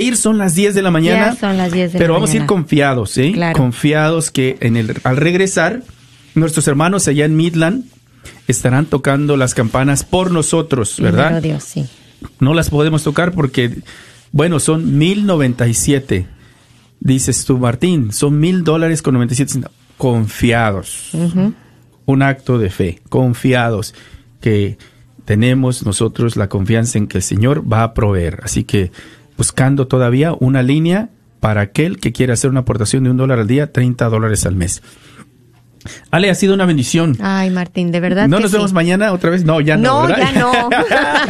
ir, son las 10 de la mañana. Ya son las 10 de pero la vamos a ir mañana. confiados, ¿sí? Claro. Confiados que en el, al regresar, nuestros hermanos allá en Midland estarán tocando las campanas por nosotros, ¿verdad? Dios, sí. No las podemos tocar porque, bueno, son 1097. Dices tú, Martín, son mil dólares con 97 centavos. Confiados. Un acto de fe. Confiados. Que tenemos nosotros la confianza en que el Señor va a proveer. Así que buscando todavía una línea para aquel que quiera hacer una aportación de un dólar al día, 30 dólares al mes. Ale, ha sido una bendición. Ay, Martín, de verdad ¿No que nos sí. vemos mañana otra vez? No, ya no. No, ¿verdad? ya no.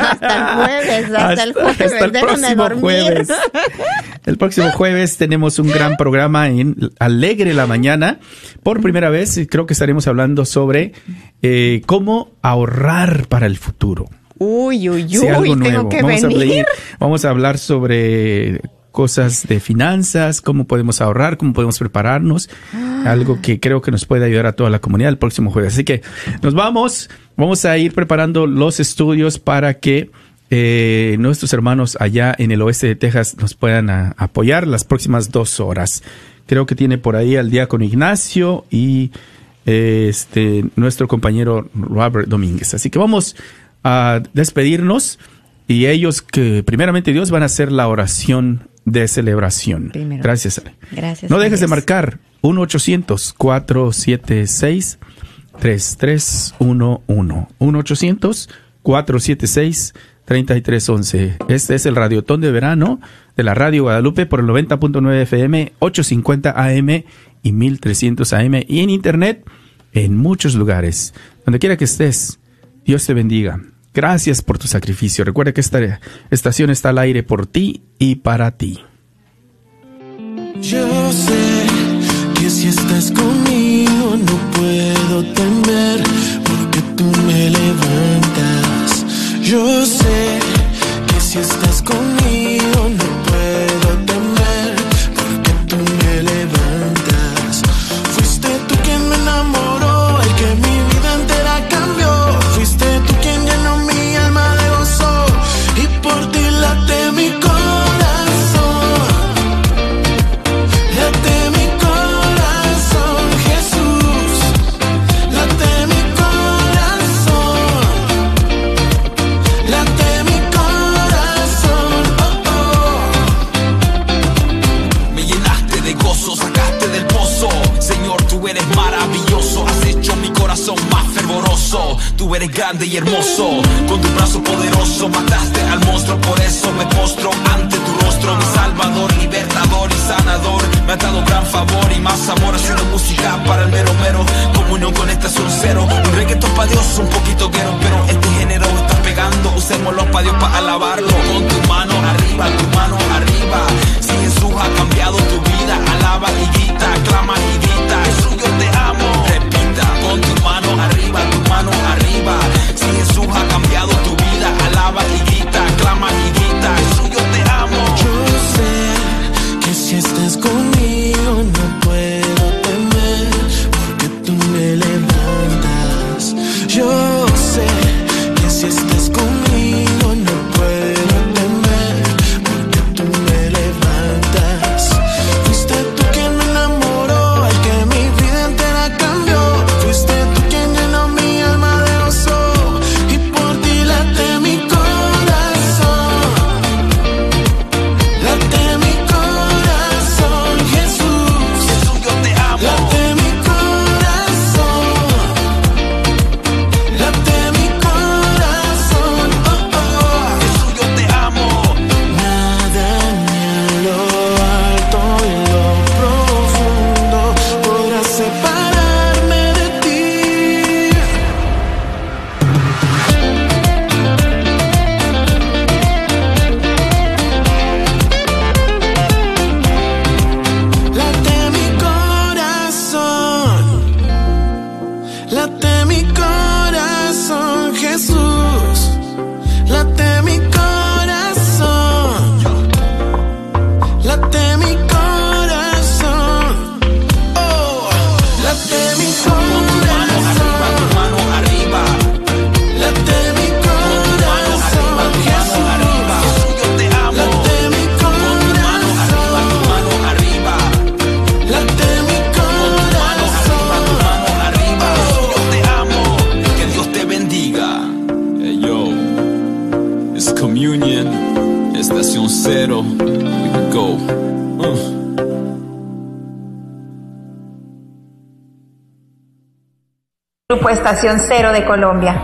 hasta el jueves, hasta, el jueves. hasta el próximo dormir. jueves. El próximo jueves tenemos un gran programa en Alegre la Mañana. Por primera vez creo que estaremos hablando sobre eh, cómo ahorrar para el futuro. Uy, uy, uy, Sí, algo tengo nuevo. que vamos, venir. A leer- vamos a hablar sobre cosas de finanzas, cómo podemos ahorrar, cómo podemos prepararnos, algo que creo que nos puede ayudar a toda la comunidad el próximo jueves. Así que nos vamos, vamos a ir preparando los estudios para que eh, nuestros hermanos allá en el oeste de Texas nos puedan a- apoyar las próximas dos horas. Creo que tiene por ahí al diácono Ignacio y eh, este nuestro compañero Robert Domínguez. Así que vamos a despedirnos y ellos que primeramente Dios van a hacer la oración de celebración. Primero. Gracias. Ale. Gracias. No dejes de Dios. marcar 1-800-476-3311. 1-800-476-3311. Este es el Radiotón de Verano de la Radio Guadalupe por el 90.9 FM, 850 AM y 1300 AM y en Internet en muchos lugares. Donde quiera que estés, Dios te bendiga. Gracias por tu sacrificio. Recuerda que esta estación está al aire por ti y para ti. Yo sé que si estás conmigo no puedo temer porque tú me levantas. Yo sé que si estás conmigo no eres grande y hermoso. Con tu brazo poderoso mataste al monstruo. Por eso me postro ante tu rostro. Mi salvador, libertador y sanador. Me ha dado gran favor y más amor. Haciendo música para el mero mero. Comunión con estación cero. Un reggaetón pa' Dios, un poquito quiero. Pero este género está pegando. Usémoslo pa' Dios para alabarlo. Con tu mano arriba, tu mano arriba. Si Jesús ha cambiado tu vida, alaba y grita, clama y grita. Jesús, yo te amo. Repita, con tu mano arriba, tu mano arriba. Cero de Colombia.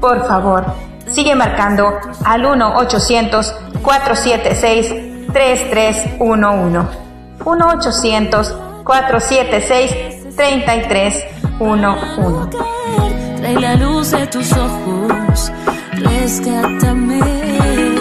Por favor, sigue marcando al 1-800-476-3311. 1-800-476-3311. Trae la luz de tus ojos. Rescátame.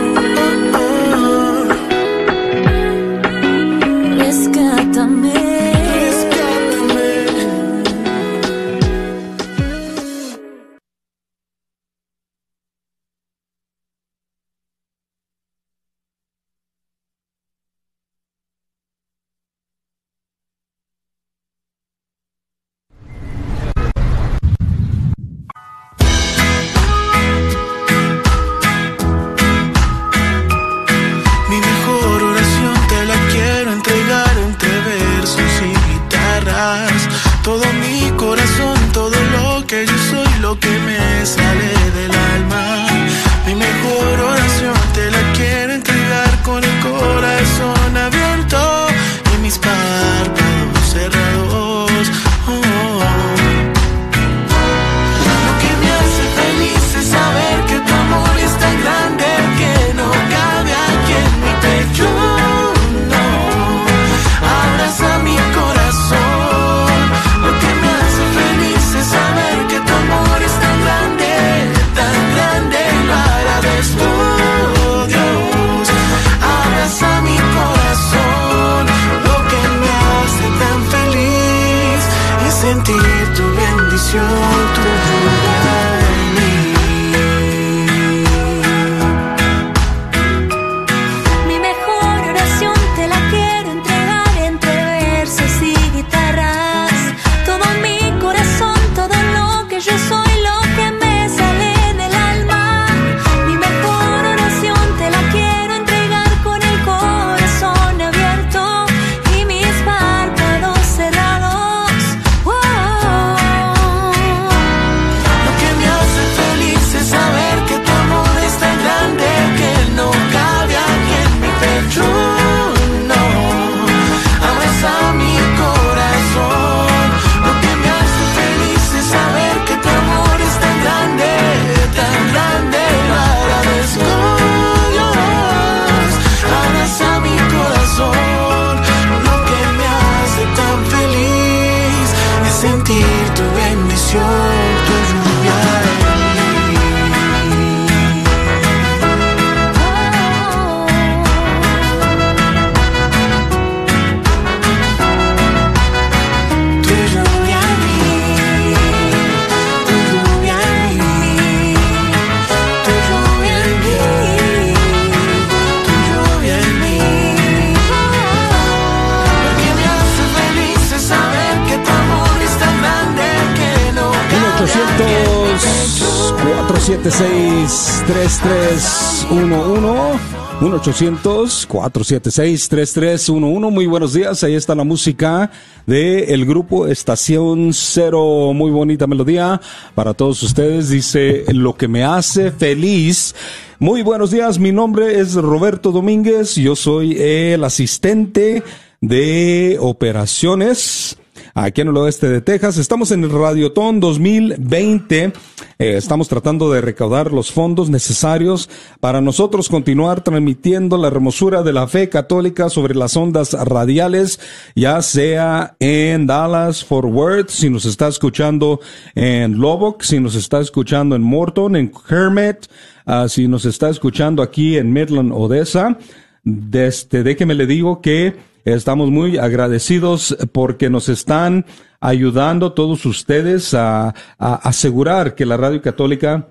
476 3311 1-800-476-3311. Muy buenos días. Ahí está la música de el grupo Estación Cero. Muy bonita melodía para todos ustedes. Dice lo que me hace feliz. Muy buenos días. Mi nombre es Roberto Domínguez. Yo soy el asistente de operaciones aquí en el oeste de Texas. Estamos en el Radiotón 2020. Eh, estamos tratando de recaudar los fondos necesarios para nosotros continuar transmitiendo la hermosura de la fe católica sobre las ondas radiales, ya sea en Dallas, Fort Worth, si nos está escuchando en Lubbock, si nos está escuchando en Morton, en Kermit, ah, si nos está escuchando aquí en Midland, Odessa. Desde, déjeme le digo que Estamos muy agradecidos porque nos están ayudando todos ustedes a, asegurar que la radio católica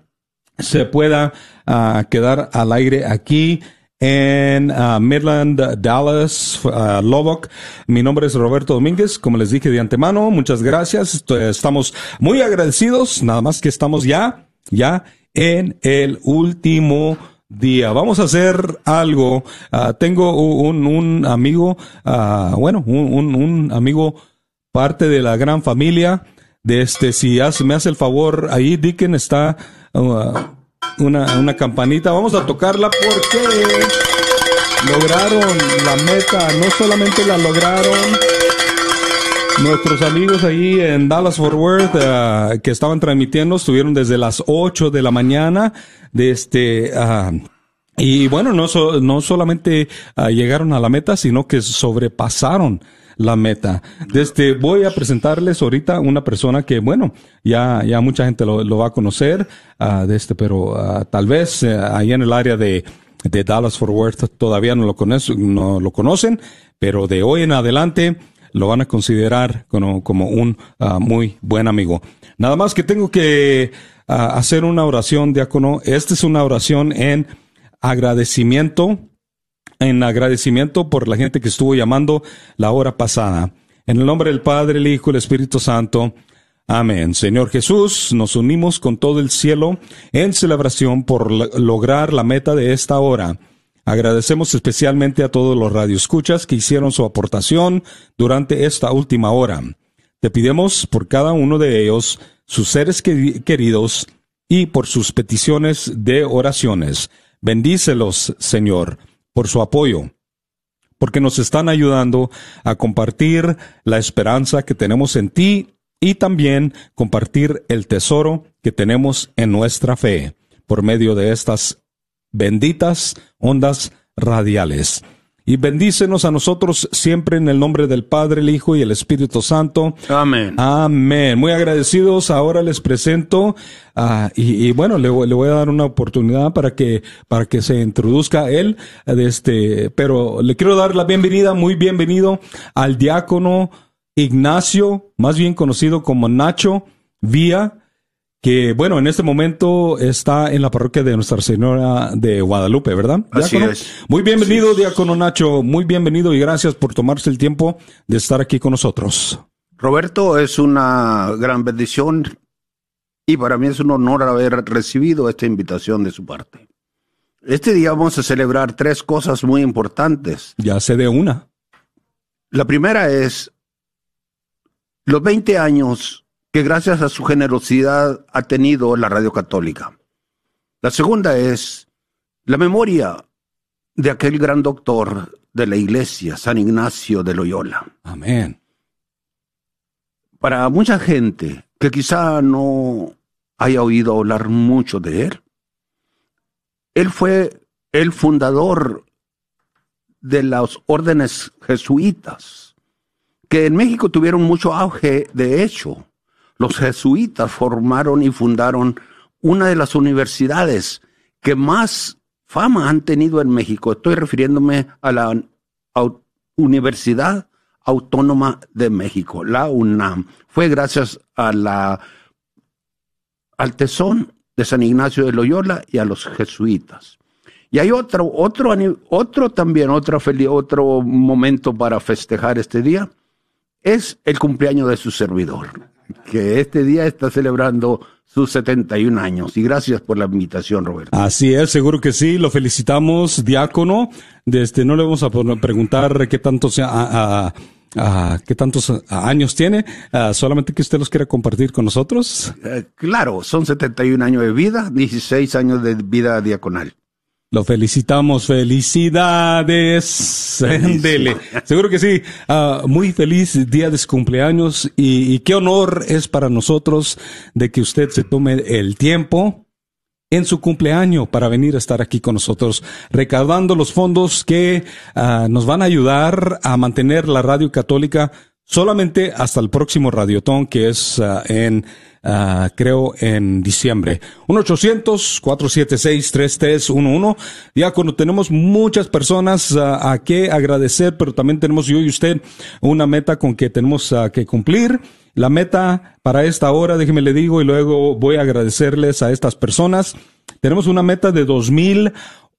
se pueda ah, quedar al aire aquí en ah, Midland, Dallas, uh. Mi nombre es Roberto Domínguez, como les dije de antemano, muchas gracias. Estamos muy agradecidos, nada más que estamos ya, ya en el último día. Vamos a hacer algo. Ah, tengo un, un amigo, ah, bueno, un, un, amigo parte de la gran familia. De este, si me hace el favor, ahí Dicken está uh, una, una campanita. Vamos a tocarla porque lograron la meta, no solamente la lograron nuestros amigos ahí en Dallas Fort Worth eh, que estaban transmitiendo, estuvieron desde las 8 de la mañana, de este, ah, y bueno, no, so- no solamente ah, llegaron a la meta, sino que sobrepasaron la meta. Desde, voy a presentarles ahorita una persona que, bueno, ya, ya mucha gente lo, lo va a conocer, ah, de este, pero ah, tal vez eh, ahí en el área de, de Dallas Fort Worth todavía no lo, conoce- no lo conocen, pero de hoy en adelante lo van a considerar como, como un muy buen amigo. Nada más que tengo que hacer una oración, diácono. Esta es una oración en agradecimiento, en agradecimiento por la gente que estuvo llamando la hora pasada. En el nombre del Padre, el Hijo y el Espíritu Santo. Amén. Señor Jesús, nos unimos con todo el cielo en celebración por lograr la meta de esta hora. Agradecemos especialmente a todos los radioescuchas que hicieron su aportación durante esta última hora. Te pidemos por cada uno de ellos, sus seres queri- queridos y por sus peticiones de oraciones. Bendícelos, Señor, por su apoyo, porque nos están ayudando a compartir la esperanza que tenemos en ti y también compartir el tesoro que tenemos en nuestra fe por medio de estas benditas ondas radiales. Y bendícenos a nosotros siempre en el nombre del Padre, el Hijo y el Espíritu Santo. Amén. Amén. Muy agradecidos. Ahora les presento ah, y, y bueno, le, voy- le voy a dar una oportunidad para que para que se introduzca él. De este, pero le quiero dar la bienvenida, muy bienvenido al diácono Ignacio, más bien conocido como Nacho Vía, que bueno, en este momento está en la parroquia de Nuestra Señora de Guadalupe, ¿verdad? Así es. Muy bienvenido, Así es. diácono Nacho. Muy bienvenido y gracias por tomarse el tiempo de estar aquí con nosotros. Roberto, es una gran bendición y para mí es un honor haber recibido esta invitación de su parte. Este día vamos a celebrar tres cosas muy importantes. Ya sé de una. La primera es los 20 años que gracias a su generosidad ha tenido la Radio Católica. La segunda es la memoria de aquel gran doctor de la iglesia, San Ignacio de Loyola. Amén. Para mucha gente que quizá no haya oído hablar mucho de él, él fue el fundador de las órdenes jesuitas, que en México tuvieron mucho auge. De hecho, los jesuitas formaron y fundaron una de las universidades que más fama han tenido en México. Estoy refiriéndome a la Universidad Autónoma de México, la UNAM. Fue gracias a la al tesón de San Ignacio de Loyola y a los jesuitas. Y hay otro, otro, también, otro momento para festejar este día, es el cumpleaños de su servidor, que este día está celebrando sus 71 años. Y gracias por la invitación, Roberto. Así es, seguro que sí. Lo felicitamos, diácono. Desde no le vamos a preguntar qué tantos a- a- a- qué tantos años tiene, solamente que usted los quiera compartir con nosotros. Eh, claro, son 71 años de vida, 16 años de vida diaconal. Lo felicitamos, felicidades. Dele. Seguro que sí. Ah, muy feliz día de su cumpleaños y, y qué honor es para nosotros de que usted se tome el tiempo en su cumpleaños para venir a estar aquí con nosotros, recaudando los fondos que ah, nos van a ayudar a mantener la radio católica solamente hasta el próximo radiotón que es ah, en, ah, creo, en diciembre. 1-800-476-3311. Ya cuando tenemos muchas personas ah, a que agradecer, pero también tenemos yo y usted una meta con que tenemos ah, que cumplir. La meta para esta hora, déjeme le digo, y luego voy a agradecerles a estas personas. Tenemos una meta de dos mil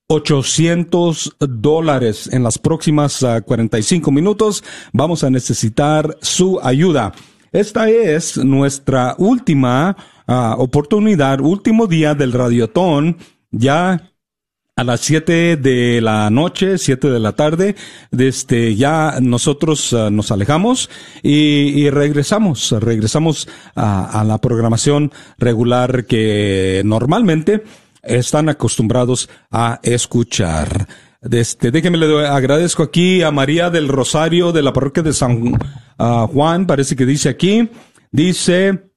800 dólares en las próximas ah, 45 minutos. Vamos a necesitar su ayuda. Esta es nuestra última ah, oportunidad, último día del radiotón. Ya a las 7 de la noche, 7 de la tarde, este, ya nosotros ah, nos alejamos y, regresamos, regresamos a, a la programación regular que normalmente están acostumbrados a escuchar. Este, déjeme le agradezco aquí a María del Rosario de la parroquia de San ah, Juan, parece que dice aquí, dice,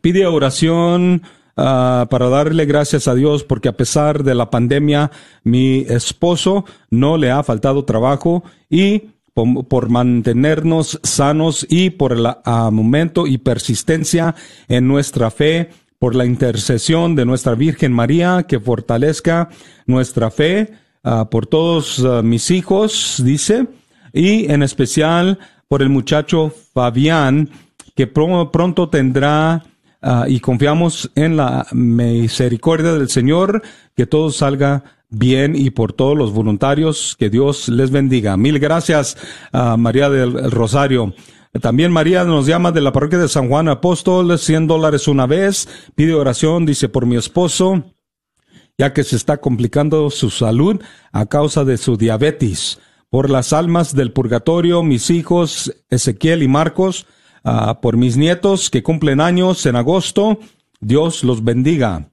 pide oración ah, para darle gracias a Dios porque a pesar de la pandemia mi esposo no le ha faltado trabajo y por, mantenernos sanos y por el ah, momento y persistencia en nuestra fe por la intercesión de nuestra Virgen María que fortalezca nuestra fe ah, por todos ah, mis hijos dice y en especial por el muchacho Fabián que pro- pronto tendrá ah, y confiamos en la misericordia del Señor, que todo salga bien y por todos los voluntarios, que Dios les bendiga. Mil gracias a María del Rosario. También María nos llama de la parroquia de San Juan Apóstol, 100 dólares una vez, pide oración, dice por mi esposo, ya que se está complicando su salud a causa de su diabetes. Por las almas del purgatorio, mis hijos Ezequiel y Marcos, ah, por mis nietos que cumplen años en agosto, Dios los bendiga.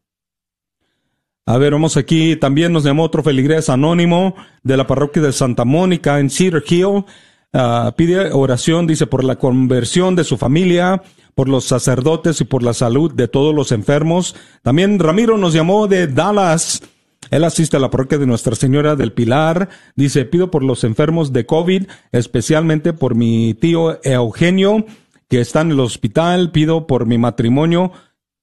A ver, vamos aquí. También nos llamó otro feligrés anónimo de la parroquia de Santa Mónica en Cedar Hill. Ah, pide oración, dice, por la conversión de su familia, por los sacerdotes y por la salud de todos los enfermos. También Ramiro nos llamó de Dallas. Él asiste a la parroquia de Nuestra Señora del Pilar. Dice, pido por los enfermos de COVID, especialmente por mi tío Eugenio, que está en el hospital. Pido por mi matrimonio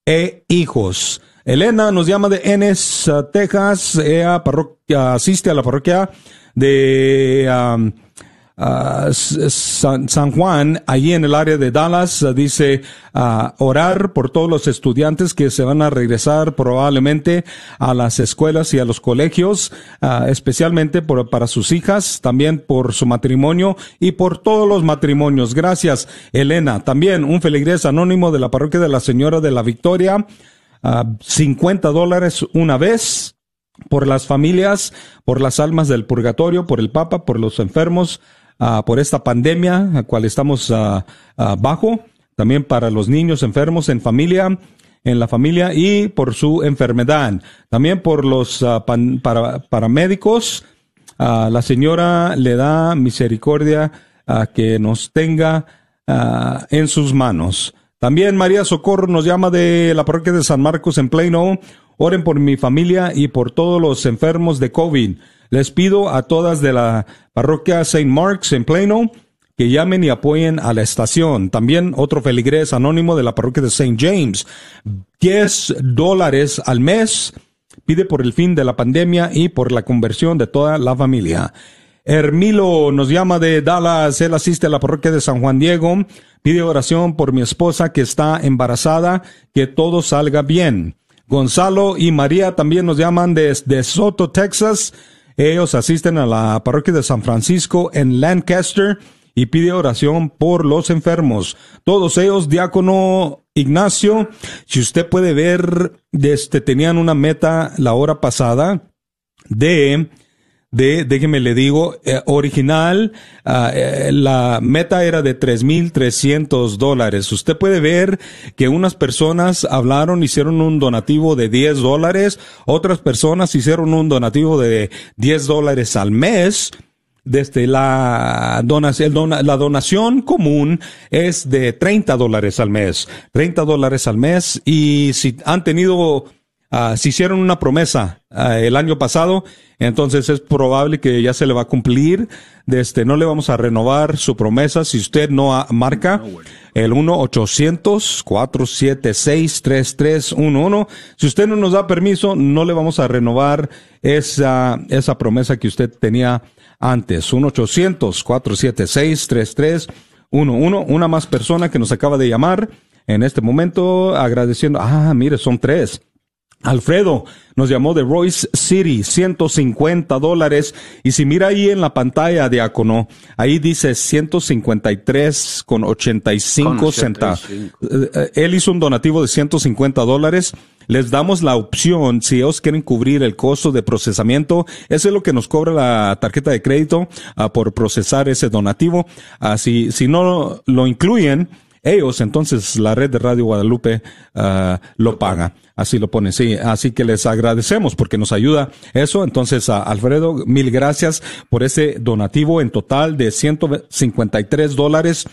e hijos. Elena nos llama de uh, Texas. Ella asiste a la parroquia de um, uh, S- San, Juan, allí en el área de Dallas. Uh, dice uh, orar por todos los estudiantes que se van a regresar probablemente a las escuelas y a los colegios, uh, especialmente para sus hijas, también por su matrimonio y por todos los matrimonios. Gracias, Elena. También un feligrés anónimo de la parroquia de la Señora de la Victoria. ah, 50 dólares una vez por las familias, por las almas del purgatorio, por el Papa, por los enfermos, ah, por esta pandemia a cual estamos ah, ah, bajo, también para los niños enfermos en familia, en la familia y por su enfermedad, también por los pan- para, paramédicos. la señora le da misericordia a que nos tenga en sus manos. También María Socorro nos llama de la parroquia de San Marcos en Plano. Oren por mi familia y por todos los enfermos de COVID. Les pido a todas de la parroquia St. Mark's en Plano que llamen y apoyen a la estación. También otro feligrés anónimo de la parroquia de St. James. 10 dólares al mes. Pide por el fin de la pandemia y por la conversión de toda la familia. Hermilo nos llama de Dallas, él asiste a la parroquia de San Juan Diego, pide oración por mi esposa que está embarazada, que todo salga bien. Gonzalo y María también nos llaman desde Soto, Texas. Ellos asisten a la parroquia de San Francisco en Lancaster y pide oración por los enfermos. Todos ellos, diácono Ignacio, si usted puede ver, este, tenían una meta la hora pasada de de, déjeme le digo, eh, original, ah, eh, la meta era de 3.300 dólares. Usted puede ver que unas personas hablaron, hicieron un donativo de 10 dólares, otras personas hicieron un donativo de 10 dólares al mes. Desde la donación, dona- la donación común es de 30 dólares al mes. 30 dólares al mes. Y si han tenido Ah, si hicieron una promesa ah, el año pasado, entonces es probable que ya se le va a cumplir. Este, no le vamos a renovar su promesa si usted no marca el 1-800-476-3311. Si usted no nos da permiso, no le vamos a renovar esa, esa promesa que usted tenía antes. 1-800-476-3311. Una más persona que nos acaba de llamar en este momento agradeciendo. Ah, mire, son tres. Alfredo nos llamó de Royce City, 150 dólares. Y si mira ahí en la pantalla, diácono, ahí dice 153 con 85 Con centavos. 85. Eh, eh, Él hizo un donativo de 150 dólares. Les damos la opción, si ellos quieren cubrir el costo de procesamiento, eso es lo que nos cobra la tarjeta de crédito ah, por procesar ese donativo. Ah, si, si no lo incluyen, ellos, entonces la red de Radio Guadalupe ah, lo paga. Así lo pone, sí. Así que les agradecemos porque nos ayuda eso. Entonces, a Alfredo, mil gracias por ese donativo en total de 153 dólares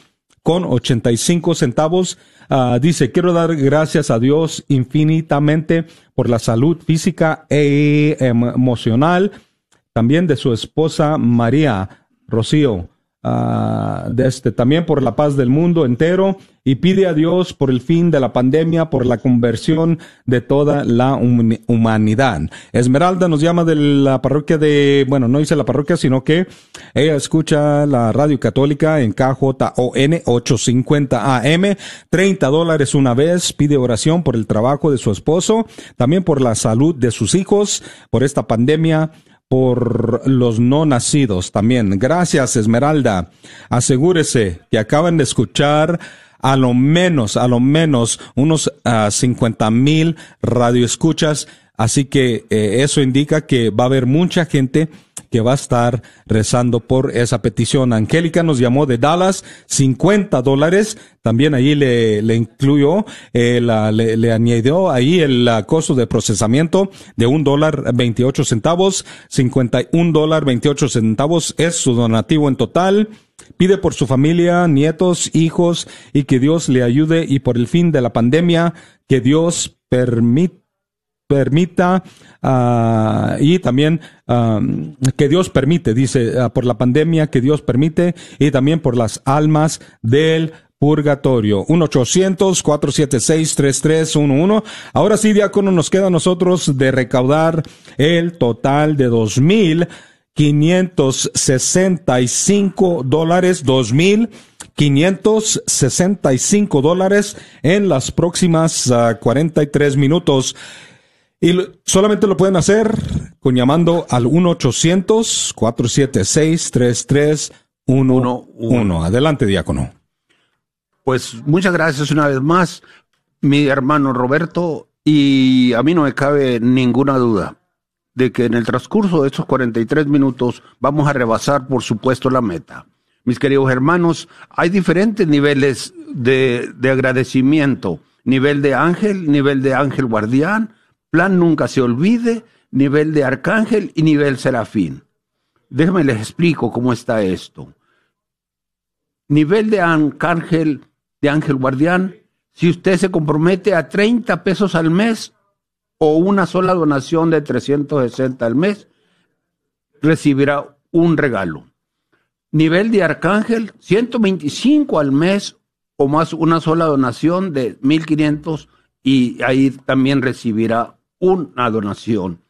con 85 centavos. Ah, dice, quiero dar gracias a Dios infinitamente por la salud física e emocional, también de su esposa María Rocío ah, de este, también por la paz del mundo entero y pide a Dios por el fin de la pandemia, por la conversión de toda la hum- humanidad. Esmeralda nos llama de la parroquia de, bueno, no dice la parroquia, sino que ella escucha la radio católica en KJON 850 AM, 30 dólares una vez, pide oración por el trabajo de su esposo, también por la salud de sus hijos, por esta pandemia, por los no nacidos también. Gracias, Esmeralda. Asegúrese que acaban de escuchar a lo menos, a lo menos unos ah, 50 mil radioescuchas. Así que eh, eso indica que va a haber mucha gente que va a estar rezando por esa petición. Angélica nos llamó de Dallas, 50 dólares. También ahí le, le incluyó, eh, la- le, le añadió ahí el costo de procesamiento de un dólar 28 centavos, 51 dólar 28 centavos es su donativo en total. Pide por su familia, nietos, hijos y que Dios le ayude y por el fin de la pandemia, que Dios permita permita ah, y también que Dios permite, dice, ah, por la pandemia que Dios permite y también por las almas del purgatorio. 1-800-476-3311. Ahora sí, diácono, nos queda a nosotros de recaudar el total de dos mil 565 dólares, 2.565 dólares en las próximas ah, 43 minutos. Y lo- solamente lo pueden hacer con llamando al 1-800-476-3311. Adelante, diácono. Pues muchas gracias una vez más, mi hermano Roberto, y a mí no me cabe ninguna duda de que en el transcurso de estos 43 minutos vamos a rebasar, por supuesto, la meta. Mis queridos hermanos, hay diferentes niveles de, de agradecimiento. Nivel de ángel, nivel de ángel guardián, plan nunca se olvide, nivel de arcángel y nivel serafín. Déjenme les explico cómo está esto nivel de arcángel, de ángel guardián, si usted se compromete a 30 pesos al mes o una sola donación de 360 al mes, recibirá un regalo. Nivel de arcángel, 125 al mes o más una sola donación de 1500 y ahí también recibirá una donación.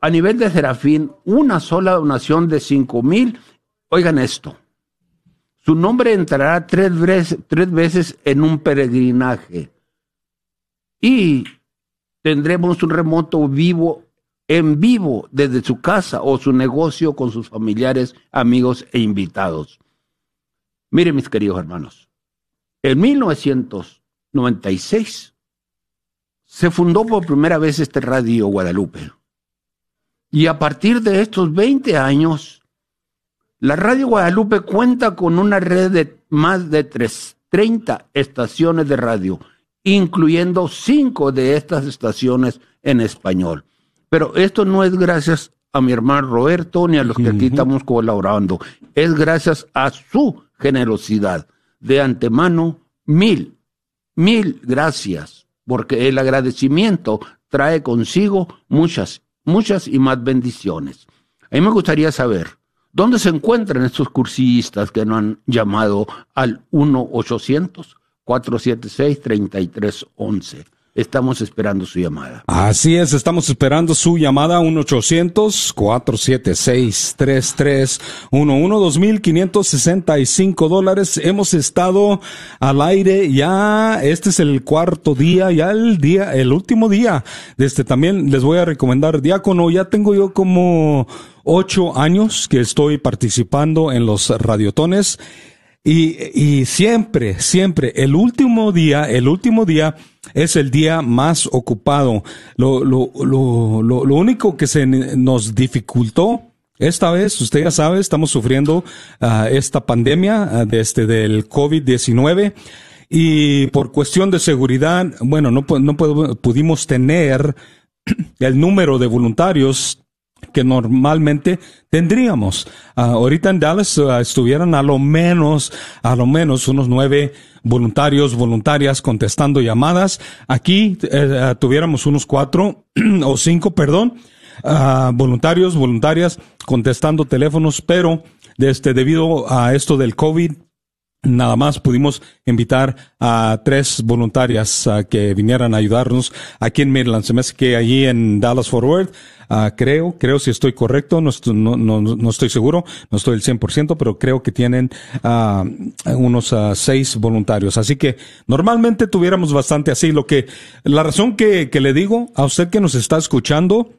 A nivel de serafín, una sola donación de 5000. Oigan esto. Su nombre entrará tres veces, tres veces en un peregrinaje. Y tendremos un remoto vivo, en vivo, desde su casa o su negocio con sus familiares, amigos e invitados. Miren, mis queridos hermanos, en 1996 se fundó por primera vez este Radio Guadalupe. Y a partir de estos 20 años, la Radio Guadalupe cuenta con una red de más de tres- 30 estaciones de radio, incluyendo cinco de estas estaciones en español. Pero esto no es gracias a mi hermano Roberto ni a los que aquí estamos colaborando, es gracias a su generosidad. De antemano, mil, mil gracias, porque el agradecimiento trae consigo muchas, muchas y más bendiciones. A mí me gustaría saber, ¿dónde se encuentran estos cursistas que no han llamado al 1-800-476-3311? Estamos esperando su llamada. Así es, estamos esperando su llamada 1-800-476-3311, 2.565 dólares. Hemos estado al aire ya, este es el cuarto día, ya el día, el último día. Este también les voy a recomendar, diácono, ya tengo yo como ocho años que estoy participando en los radiotones. Y, y siempre, siempre, el último día, el último día es el día más ocupado. Lo, lo, lo, lo, único que se nos dificultó esta vez, usted ya sabe, estamos sufriendo ah, esta pandemia ah, de este, del COVID-19 y por cuestión de seguridad, bueno, no, no pudimos tener el número de voluntarios que normalmente tendríamos. Ah, ahorita en Dallas ah, estuvieran a lo menos, a lo menos unos nueve voluntarios, voluntarias contestando llamadas. Aquí eh, ah, tuviéramos unos cuatro o cinco, perdón, voluntarios, voluntarias contestando teléfonos, pero este, debido a esto del COVID, Nada más pudimos invitar a tres voluntarias a que vinieran a ayudarnos aquí en Maryland. Se me hace que allí en Dallas Fort Worth, ah, creo, creo si estoy correcto, no, no, no, no estoy seguro, no estoy el 100%, pero creo que tienen ah, unos ah, seis voluntarios. Así que normalmente tuviéramos bastante así. Lo que, la razón que, que le digo a usted que nos está escuchando,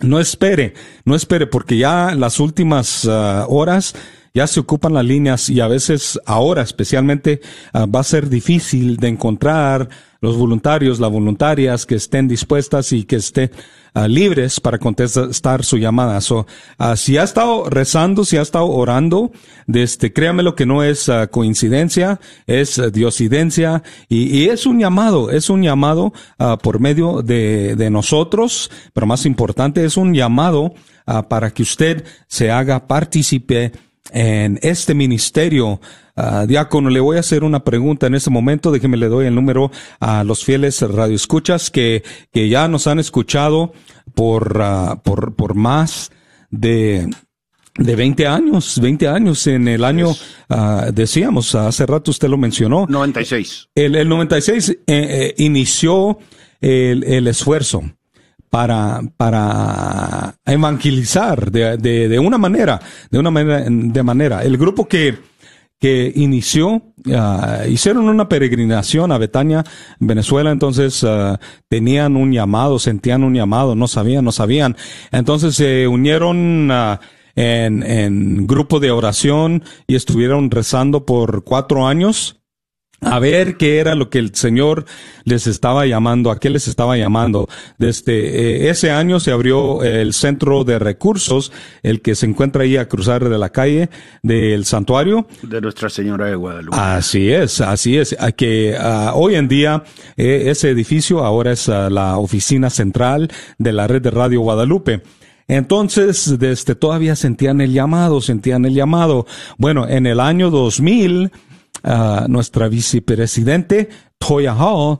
no espere, no espere, porque ya las últimas horas ya se ocupan las líneas y a veces ahora especialmente ah, va a ser difícil de encontrar los voluntarios, las voluntarias que estén dispuestas y que estén ah, libres para contestar su llamada. So, ah, si ha estado rezando, si ha estado orando, este, créame lo que no es coincidencia, es diosidencia y, es un llamado, es un llamado por medio de, de nosotros, pero más importante es un llamado para que usted se haga partícipe en este ministerio. Ah, diácono, le voy a hacer una pregunta en este momento. Déjeme le doy el número a los fieles radioescuchas que, que ya nos han escuchado por, ah, por, por más de, de 20 años, 20 años en el año, ah, decíamos, hace rato usted lo mencionó. 96. El, el 96 eh, eh, inició el, el esfuerzo para, para evangelizar de, de, de una manera, de una manera, de manera. El grupo que, que inició, ah, hicieron una peregrinación a Betania, Venezuela, entonces ah, tenían un llamado, sentían un llamado, no sabían, no sabían. Entonces se unieron ah, en, en grupo de oración y estuvieron rezando por cuatro años a ver qué era lo que el Señor les estaba llamando, a qué les estaba llamando. Desde eh, ese año se abrió el centro de recursos, el que se encuentra ahí a cruzar de la calle del santuario. De Nuestra Señora de Guadalupe. Así es, así es. A Que hoy en día eh, ese edificio ahora es ah, la oficina central de la red de Radio Guadalupe. Entonces, desde todavía sentían el llamado, sentían el llamado. Bueno, en el año 2000, nuestra vicepresidente, Toya Hall,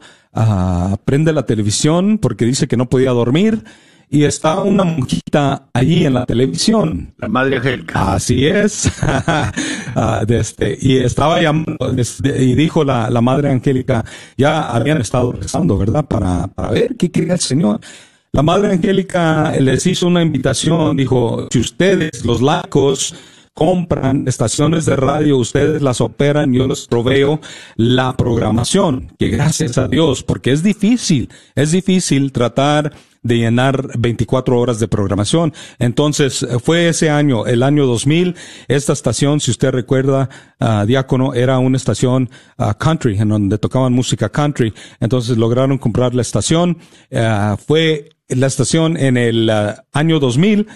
prende la televisión porque dice que no podía dormir y está una monjita allí en la televisión. La Madre Angélica. Así es. Este, y estaba llamando, desde- y dijo la, la madre Angélica, ya habían estado rezando, ¿verdad? Para, para ver qué quería el Señor. La madre Angélica les hizo una invitación, dijo, si ustedes, los laicos, compran estaciones de radio, ustedes las operan, yo les proveo la programación, que gracias a Dios, porque es difícil, es difícil tratar de llenar 24 horas de programación. Entonces, eh, fue ese año, el año 2000, esta estación, si usted recuerda, ah, Diácono, era una estación ah, country, en donde tocaban música country. Entonces, lograron comprar la estación. Ah, fue la estación en el año 2000,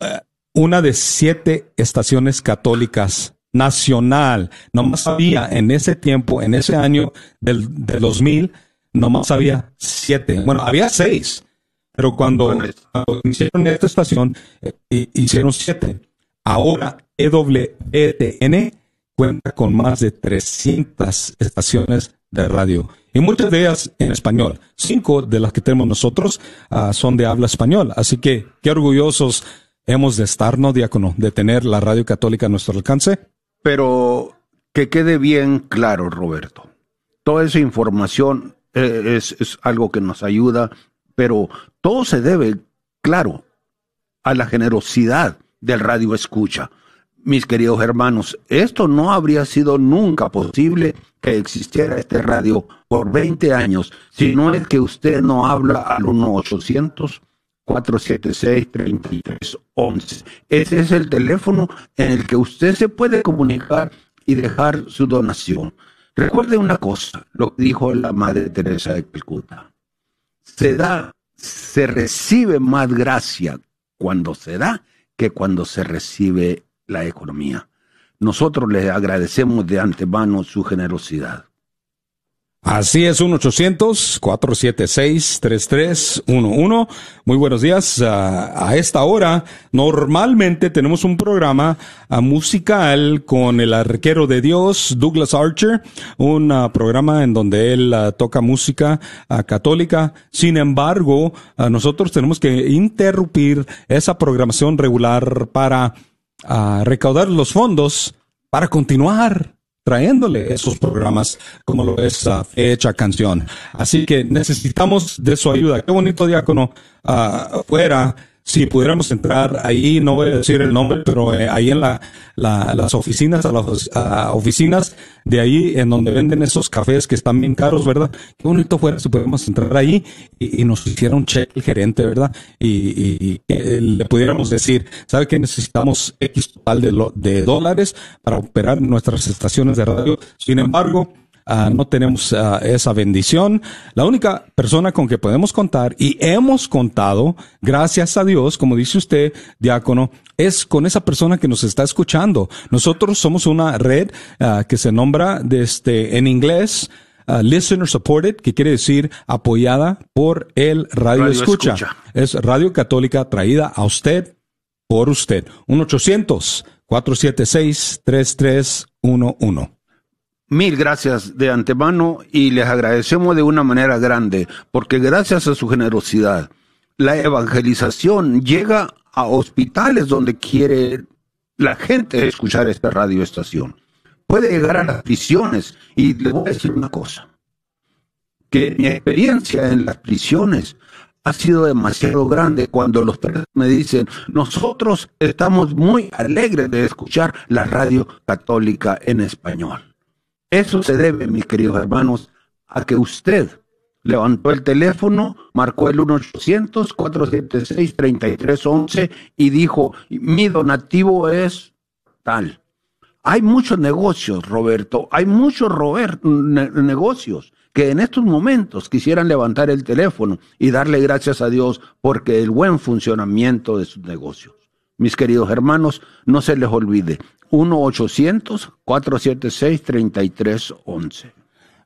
eh, una de siete estaciones católicas nacional. Nomás había en ese tiempo, en ese año del, del 2000, nomás había siete. Bueno, había seis. Pero cuando, cuando hicieron esta estación, eh, hi- hicieron siete. Ahora EWTN cuenta con más de 300 estaciones de radio. Y muchas de ellas en español. Cinco de las que tenemos nosotros ah, son de habla español. Así que qué orgullosos hemos de estar, ¿no, diácono? De tener la radio católica a nuestro alcance. Pero que quede bien claro, Roberto. Toda esa información eh, es, algo que nos ayuda, pero todo se debe, claro, a la generosidad del radio escucha. Mis queridos hermanos, esto no habría sido nunca posible que existiera este radio por 20 años si no es que usted no habla al 1-800 476-3311. Ese es el teléfono en el que usted se puede comunicar y dejar su donación. Recuerde una cosa, lo que dijo la Madre Teresa de Calcuta. Se da, se recibe más gracia cuando se da que cuando se recibe la economía. nosotros les agradecemos de antemano su generosidad. Así es, 1-800-476-3311. Muy buenos días. A esta hora, normalmente tenemos un programa musical con el arquero de Dios, Douglas Archer, un programa en donde él toca música católica. Sin embargo, nosotros tenemos que interrumpir esa programación regular para recaudar los fondos para continuar trayéndole esos programas como lo es ah, Fecha Canción. Así que necesitamos de su ayuda. Qué bonito diácono ah, fuera. Si pudiéramos entrar ahí, no voy a decir el nombre, pero eh, ahí en la, la- las oficinas, a las oficinas de ahí en donde venden esos cafés que están bien caros, ¿verdad? Qué bonito fuera si pudiéramos entrar ahí y, nos hiciera un cheque el gerente, ¿verdad? Y, y- y le pudiéramos decir, ¿sabe que necesitamos X total de, lo- de dólares para operar nuestras estaciones de radio? Sin embargo, Ah, no tenemos ah, esa bendición. La única persona con que podemos contar y hemos contado, gracias a Dios, como dice usted, diácono, es con esa persona que nos está escuchando. Nosotros somos una red ah, que se nombra de este, en inglés. listener supported, que quiere decir apoyada por el radio, Radio escucha. Escucha. Es radio católica traída a usted por usted. 1-800-476-3311. Mil gracias de antemano y les agradecemos de una manera grande, porque gracias a su generosidad, la evangelización llega a hospitales donde quiere la gente escuchar esta radioestación. Puede llegar a las prisiones y les voy a decir una cosa, que mi experiencia en las prisiones ha sido demasiado grande cuando los presos me dicen, nosotros estamos muy alegres de escuchar la radio católica en español. Eso se debe, mis queridos hermanos, a que usted levantó el teléfono, marcó el 1-800-476-3311 y dijo, mi donativo es tal. Hay muchos negocios, Roberto, hay muchos negocios que en estos momentos quisieran levantar el teléfono y darle gracias a Dios porque el buen funcionamiento de sus negocios. Mis queridos hermanos, no se les olvide, 1-800-476-3311.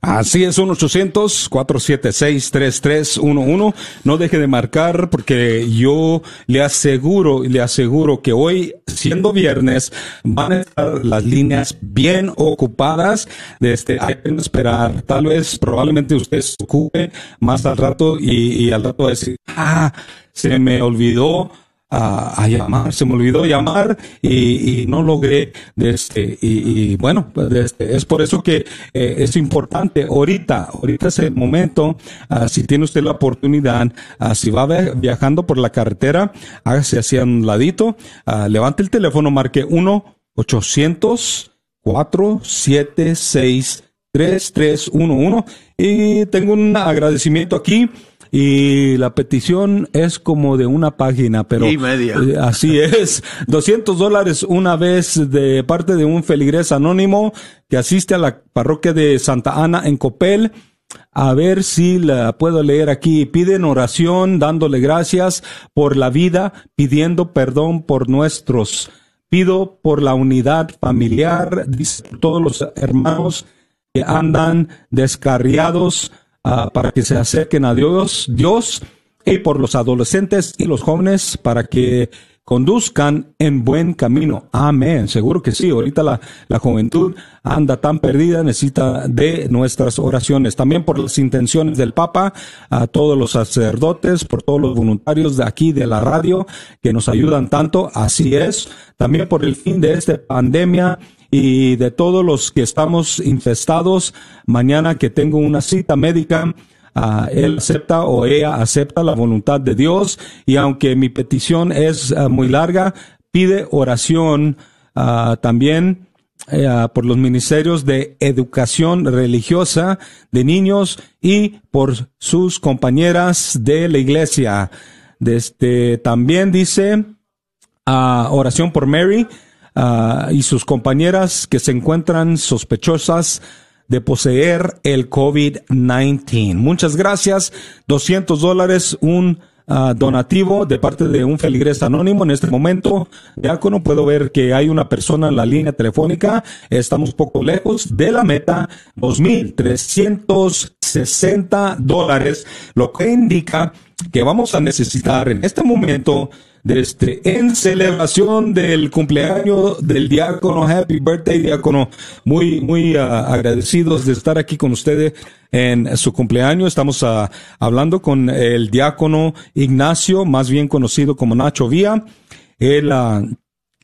Así es, 1-800-476-3311. No deje de marcar porque yo le aseguro, le aseguro que hoy, siendo viernes, van a estar las líneas bien ocupadas. Este, hay que esperar. Tal vez, probablemente usted se ocupe más al rato y, y al rato va a decir, ah, se me olvidó a, a llamar, se me olvidó llamar y, y no logré de este y, y bueno pues, de este, es por eso que eh, es importante ahorita ahorita es el momento ah, si tiene usted la oportunidad ah, si va via- viajando por la carretera hágase hacia un ladito ah, levante el teléfono marque 1 800 476 3311 y tengo un agradecimiento aquí y la petición es como de una página, pero Y media. eh, así es. 200 dólares una vez de parte de un feligres anónimo que asiste a la parroquia de Santa Ana en Copel. A ver si la puedo leer aquí. Piden oración dándole gracias por la vida, pidiendo perdón por nuestros. Pido por la unidad familiar, dice todos los hermanos que andan descarriados ah, para que se acerquen a Dios, Dios, y por los adolescentes y los jóvenes para que conduzcan en buen camino. Amén. Seguro que sí. Ahorita la, la juventud anda tan perdida, necesita de nuestras oraciones. También por las intenciones del Papa, a todos los sacerdotes, por todos los voluntarios de aquí de la radio que nos ayudan tanto. Así es. También por el fin de esta pandemia y de todos los que estamos infestados, mañana que tengo una cita médica, ah, él acepta o ella acepta la voluntad de Dios y aunque mi petición es ah, muy larga, pide oración ah, también eh, por los ministerios de educación religiosa de niños y por sus compañeras de la iglesia. Desde, también dice, oración por Mary ah, y sus compañeras que se encuentran sospechosas de poseer el COVID-19. Muchas gracias. 200 dólares, un ah, donativo de parte de un feligrés anónimo. En este momento, diácono, puedo ver que hay una persona en la línea telefónica. Estamos poco lejos de la meta, 2.360 dólares, lo que indica que vamos a necesitar en este momento de este, en celebración del cumpleaños del diácono. Happy birthday, diácono. Muy, muy ah, agradecidos de estar aquí con ustedes en su cumpleaños. Estamos ah, hablando con el diácono Ignacio, más bien conocido como Nacho Vía. Él ah,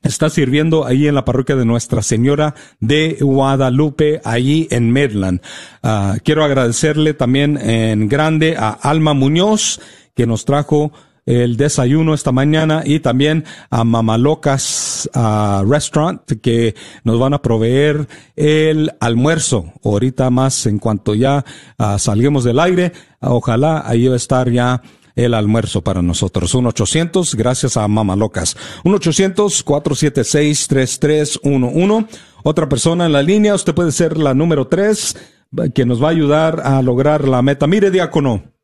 está sirviendo ahí en la parroquia de Nuestra Señora de Guadalupe, allí en Midland. Quiero agradecerle también en grande a Alma Muñoz, que nos trajo el desayuno esta mañana y también a Mamalocas ah, Restaurant que nos van a proveer el almuerzo ahorita más en cuanto ya salguemos del aire. Ojalá ahí va a estar ya el almuerzo para nosotros. Un 800, gracias a Mamalocas. Un 800-476-3311. Otra persona en la línea, usted puede ser la número 3 que nos va a ayudar a lograr la meta. Mire, diácono.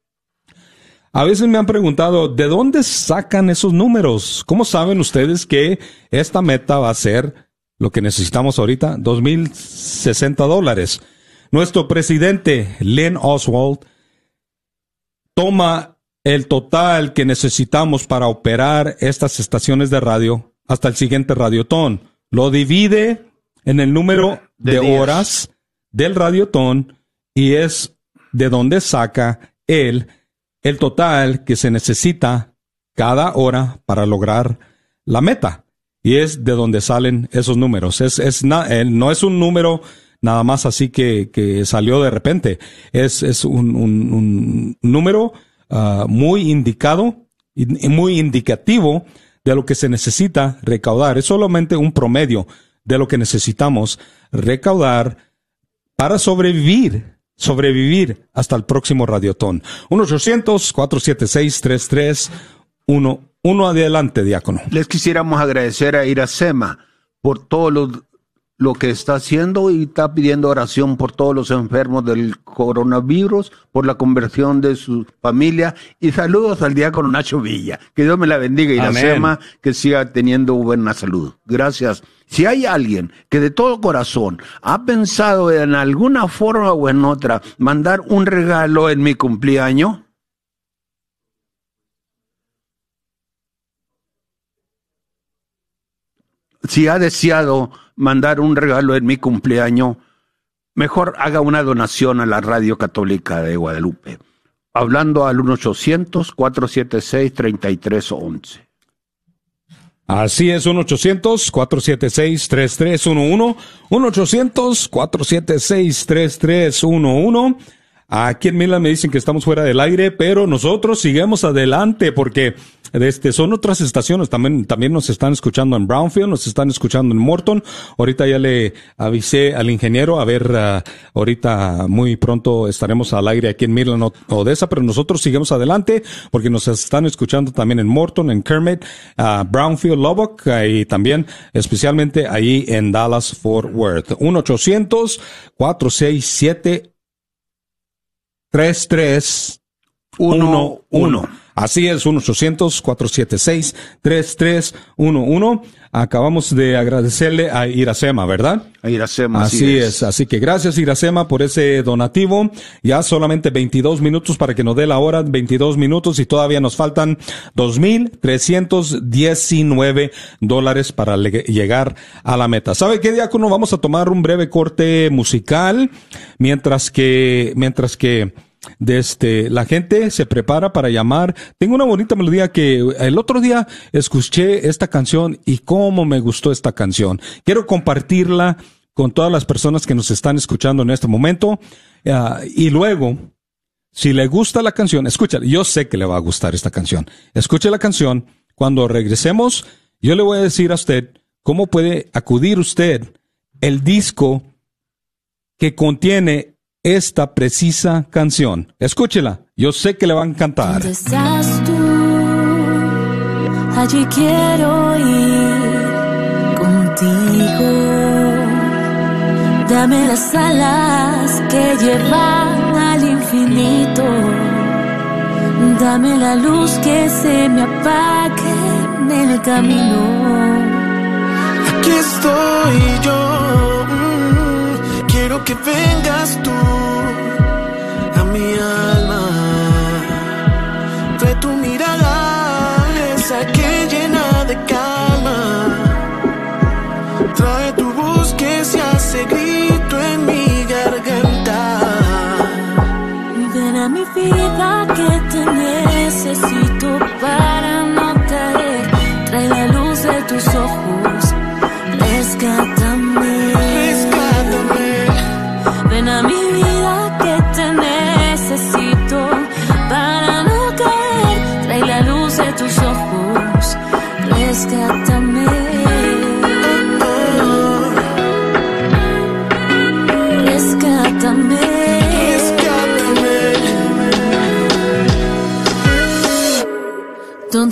A veces me han preguntado, ¿de dónde sacan esos números? ¿Cómo saben ustedes que esta meta va a ser lo que necesitamos ahorita? 2.060 dólares. Nuestro presidente, Len Oswald, toma el total que necesitamos para operar estas estaciones de radio hasta el siguiente radiotón. Lo divide en el número de, De horas del radiotón y es de donde saca él el total que se necesita cada hora para lograr la meta. Y es de donde salen esos números. Es, es na- eh, no es un número nada más así que, que salió de repente. Es, es un, un- número ah, muy indicado y muy indicativo de lo que se necesita recaudar. Es solamente un promedio de lo que necesitamos recaudar para sobrevivir, sobrevivir hasta el próximo radiotón. 1-800-476-3311. Uno adelante, diácono. Les quisiéramos agradecer a Iracema por todo lo, lo que está haciendo y está pidiendo oración por todos los enfermos del coronavirus, por la conversión de su familia y saludos al diácono Nacho Villa. Que Dios me la bendiga, Iracema, que siga teniendo buena salud. Gracias. Si hay alguien que de todo corazón ha pensado en alguna forma o en otra mandar un regalo en mi cumpleaños, si ha deseado mandar un regalo en mi cumpleaños, mejor haga una donación a la Radio Católica de Guadalupe. Hablando al 1-800-476-3311. Así es, 1-800-476-3311. 1-800-476-3311. Aquí en Milan me dicen que estamos fuera del aire, pero nosotros seguimos adelante porque este, son otras estaciones. También, también nos están escuchando en Brownfield, nos están escuchando en Morton. Ahorita ya le avisé al ingeniero, a ver, ah, ahorita muy pronto estaremos al aire aquí en Midland, Odessa, pero nosotros seguimos adelante porque nos están escuchando también en Morton, en Kermit, ah, Brownfield, Lubbock ah, y también especialmente ahí en Dallas, Fort Worth. 1-800-467 3311. Así es, 1-800-476-3311. Acabamos de agradecerle a Iracema, ¿verdad? A Iracema, Así, así es. es. Así que gracias Iracema por ese donativo. Ya solamente 22 minutos para que nos dé la hora, 22 minutos y todavía nos faltan 2.319 dólares para le- llegar a la meta. ¿Sabe qué, Diácono? Vamos a tomar un breve corte musical mientras que, mientras que de este, la gente se prepara para llamar. Tengo una bonita melodía que el otro día escuché esta canción y cómo me gustó esta canción. Quiero compartirla con todas las personas que nos están escuchando en este momento. Ah, y luego, si le gusta la canción, escúchala. Yo sé que le va a gustar esta canción. Escuche la canción. Cuando regresemos, yo le voy a decir a usted cómo puede acudir usted el disco que contiene esta precisa canción. Escúchela. Yo sé que le va a encantar. ¿Dónde estás tú? Allí quiero ir contigo. Dame las alas que llevan al infinito. Dame la luz que se me apague en el camino. Aquí estoy yo. Que vengas tú a mi alma. Trae tu mirada, esa que llena de calma. Trae tu voz que se hace grito en mi garganta. Ven a mi vida que te necesito para no caer. Trae la luz de tus ojos, rescátame.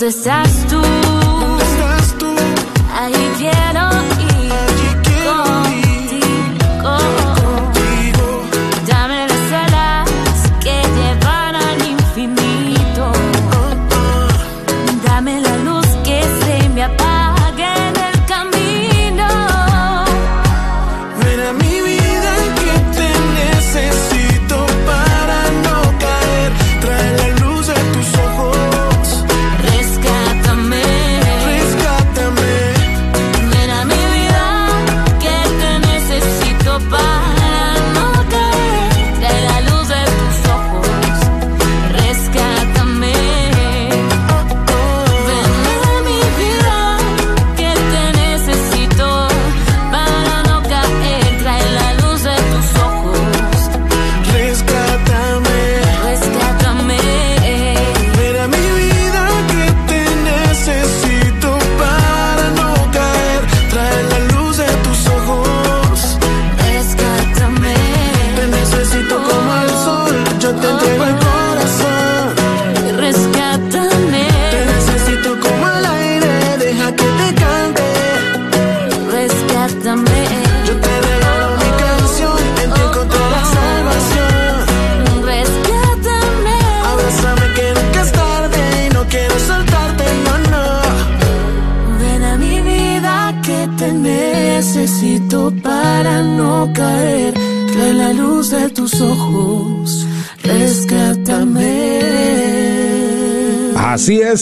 ¿Dónde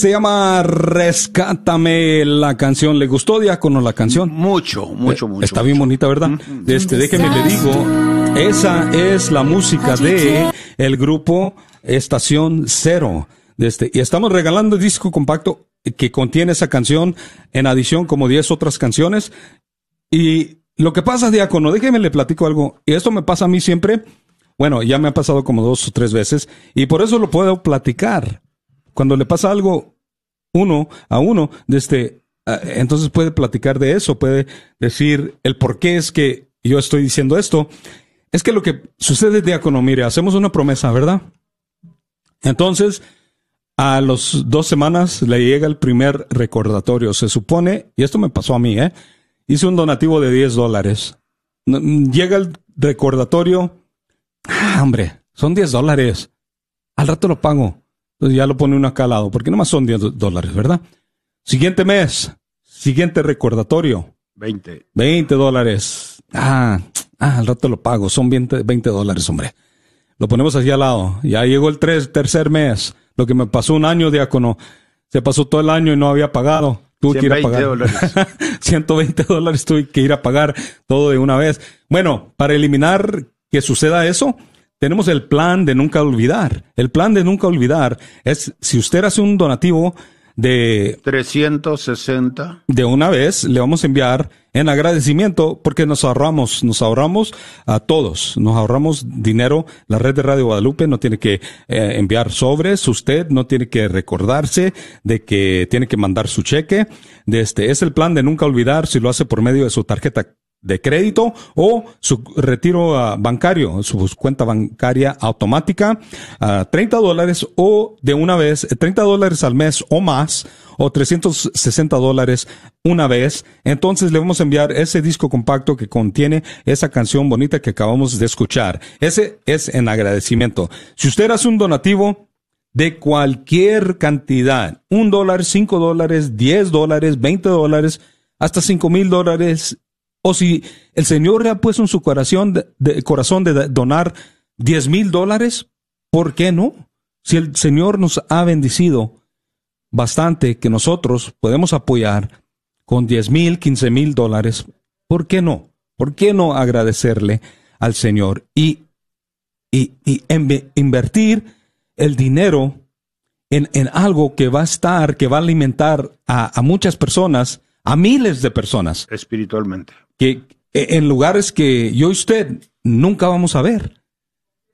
se llama Rescátame la canción. ¿Le gustó, Diácono, la canción? Mucho, mucho, Eh, mucho. Está bien bonita, ¿verdad? Este, déjeme le digo, esa es la música de el grupo Estación Cero. De este, y estamos regalando el disco compacto que contiene esa canción en adición como 10 otras canciones. Y lo que pasa, Diácono, déjeme le platico algo. Y esto me pasa a mí siempre. Bueno, ya me ha pasado como dos o tres veces. Y por eso lo puedo platicar. Cuando le pasa algo uno a uno, de este, ah, entonces puede platicar de eso, puede decir el por qué es que yo estoy diciendo esto. Es que lo que sucede, diácono, mire, hacemos una promesa, ¿verdad? Entonces, a los dos semanas le llega el primer recordatorio. Se supone, y esto me pasó a mí, ¿eh? Hice un donativo de 10 dólares. N- Llega el recordatorio. Ah, hombre, son 10 dólares. Al rato lo pago. Entonces ya lo pone uno acá al lado, porque nomás son 10 do- dólares, ¿verdad? Siguiente mes, siguiente recordatorio, 20. 20 dólares. Ah, ah, al rato lo pago, son 20, 20 dólares, hombre. Lo ponemos así al lado. Ya llegó el tres, tercer mes. Lo que me pasó un año, diácono. Se pasó todo el año y no había pagado. Tuve que ir a 120 pagar. dólares. 120 dólares tuve que ir a pagar todo de una vez. Bueno, para eliminar que suceda eso, tenemos el plan de nunca olvidar. El plan de nunca olvidar es si usted hace un donativo de 360. de una vez le vamos a enviar en agradecimiento porque nos ahorramos, nos ahorramos a todos, nos ahorramos dinero. La red de Radio Guadalupe no tiene que eh, enviar sobres, usted no tiene que recordarse de que tiene que mandar su cheque. De este es el plan de nunca olvidar si lo hace por medio de su tarjeta de crédito o su retiro ah, bancario, su cuenta bancaria automática, a 30 dólares o de una vez, eh, 30 dólares al mes o más, o 360 dólares una vez. Entonces le vamos a enviar ese disco compacto que contiene esa canción bonita que acabamos de escuchar. Ese es en agradecimiento. Si usted hace un donativo, de cualquier cantidad, un dólar, cinco dólares, diez dólares, veinte dólares, hasta cinco mil dólares, o si el Señor le ha puesto en su corazón de, corazón de donar diez mil dólares, ¿por qué no? Si el Señor nos ha bendecido bastante que nosotros podemos apoyar con 10 mil, 15 mil dólares, ¿por qué no? ¿Por qué no agradecerle al Señor y, y, invertir el dinero en, en algo que va a estar, que va a alimentar a, a muchas personas, a miles de personas, Espiritualmente. Que e, en lugares que yo y usted nunca vamos a ver?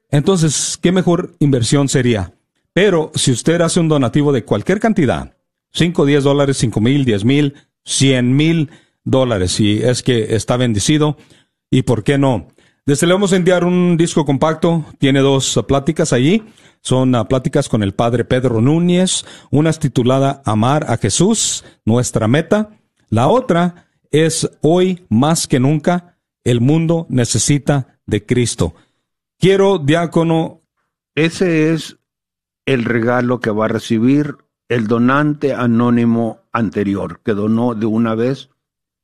Entonces, ¿qué mejor inversión sería? Pero si usted hace un donativo de cualquier cantidad, 5, 10 dólares, 5 mil, 10 mil, 100 mil dólares, si es que está bendecido, ¿y por qué no? Desde le vamos a enviar un disco compacto, tiene dos pláticas allí, son uh, pláticas con el padre Pedro Núñez, una es titulada Amar a Jesús, nuestra meta, la otra es Hoy más que nunca, el mundo necesita de Cristo. Quiero, diácono, Ese es el regalo que va a recibir el donante anónimo anterior, que donó de una vez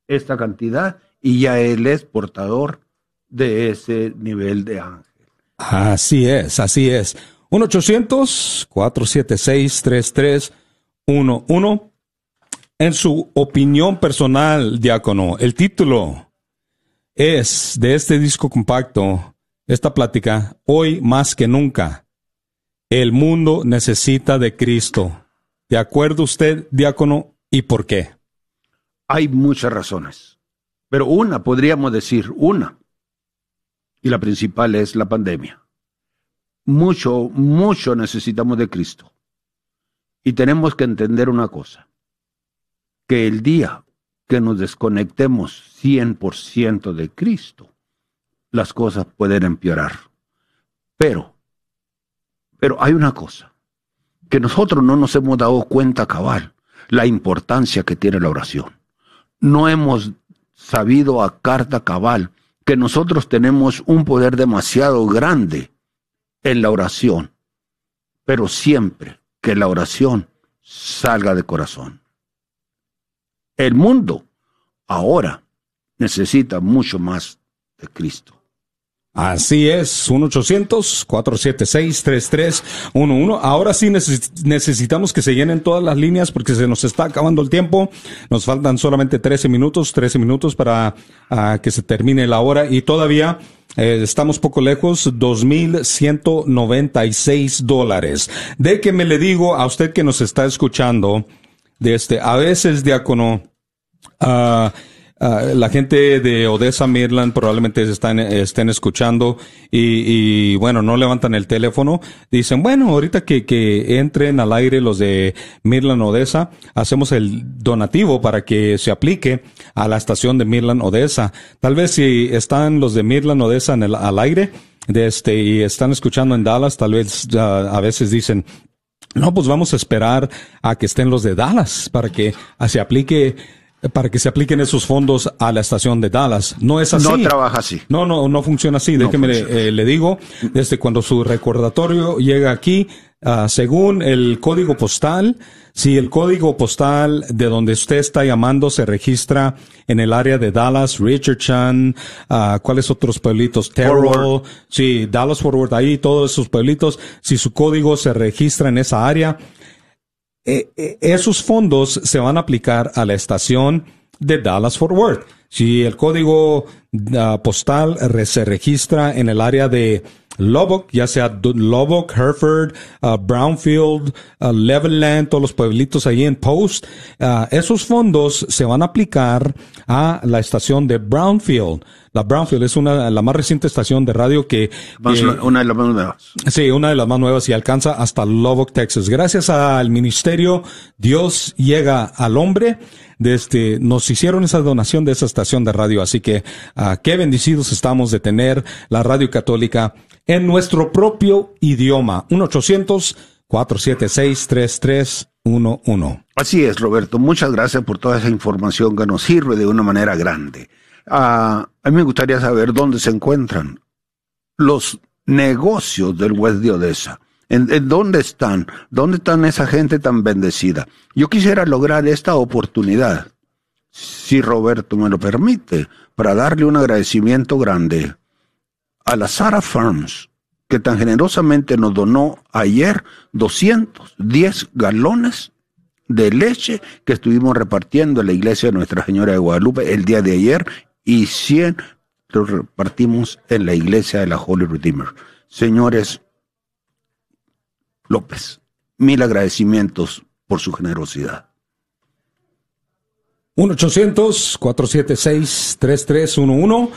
esta cantidad y ya él es portador de ese nivel de ángel. Así es, así es. 1-800-476-3311. En su opinión personal, diácono, el título es de este disco compacto, esta plática, hoy más que nunca, el mundo necesita de Cristo. ¿De acuerdo usted, diácono? ¿Y por qué? Hay muchas razones, pero una, podríamos decir, una, y la principal es la pandemia. Mucho, mucho necesitamos de Cristo. Y tenemos que entender una cosa, que el día que nos desconectemos 100% de Cristo, las cosas pueden empeorar. Pero, pero hay una cosa, que nosotros no nos hemos dado cuenta cabal, la importancia que tiene la oración. No hemos sabido a carta cabal que nosotros tenemos un poder demasiado grande en la oración, pero siempre que la oración salga de corazón. El mundo ahora necesita mucho más de Cristo. Así es, 1-800-476-3311. Ahora sí neces- necesitamos que se llenen todas las líneas porque se nos está acabando el tiempo. Nos faltan solamente 13 minutos, 13 minutos para ah, que se termine la hora y todavía eh, estamos poco lejos, 2.196 dólares. De que me le digo a usted que nos está escuchando, de este, a veces, diácono, Ah, ah, la gente de Odessa, Maryland, probablemente están, estén escuchando y, y, bueno, no levantan el teléfono. Dicen, bueno, ahorita que, que entren al aire los de Maryland, Odessa, hacemos el donativo para que se aplique a la estación de Maryland, Odessa. Tal vez si están los de Maryland, Odessa en el, al aire, de este, y están escuchando en Dallas, tal vez ah, a veces dicen, no, pues vamos a esperar a que estén los de Dallas para que se aplique, para que se apliquen esos fondos a la estación de Dallas. No es así. No trabaja así. No, no, no funciona así. Déjeme le- funciona. eh, le digo, desde cuando su recordatorio llega aquí, ah, según el código postal, si el código postal de donde usted está llamando se registra en el área de Dallas, Richardson, ah, ¿cuáles otros pueblitos? Terrell, Forward. sí, Dallas Forward, ahí todos esos pueblitos, si su código se registra en esa área, eh, eh, esos fondos se van a aplicar a la estación de Dallas Fort Worth. Si el código ah, postal re- se registra en el área de Lubbock, ya sea Lubbock, Hereford, ah, Brownfield, ah, Levelland, todos los pueblitos ahí en Post, ah, esos fondos se van a aplicar a la estación de Brownfield. La Brownfield es una, la más reciente estación de radio que, una de las más nuevas. Sí, una de las más nuevas y alcanza hasta Lubbock, Texas. Gracias al ministerio, Dios llega al hombre. Desde, nos hicieron esa donación de esa estación de radio, así que ah, qué bendecidos estamos de tener la radio católica en nuestro propio idioma. 1-800-476-3311. Así es, Roberto. Muchas gracias por toda esa información que nos sirve de una manera grande. Ah, a mí me gustaría saber dónde se encuentran los negocios del West de Odessa. ¿En, en dónde están? ¿Dónde están esa gente tan bendecida? Yo quisiera lograr esta oportunidad, si Roberto me lo permite, para darle un agradecimiento grande a la Sara Farms, que tan generosamente nos donó ayer 210 galones de leche que estuvimos repartiendo en la iglesia de Nuestra Señora de Guadalupe el día de ayer y 100 los repartimos en la iglesia de la Holy Redeemer. Señores López, mil agradecimientos por su generosidad. 1-800-476-3311.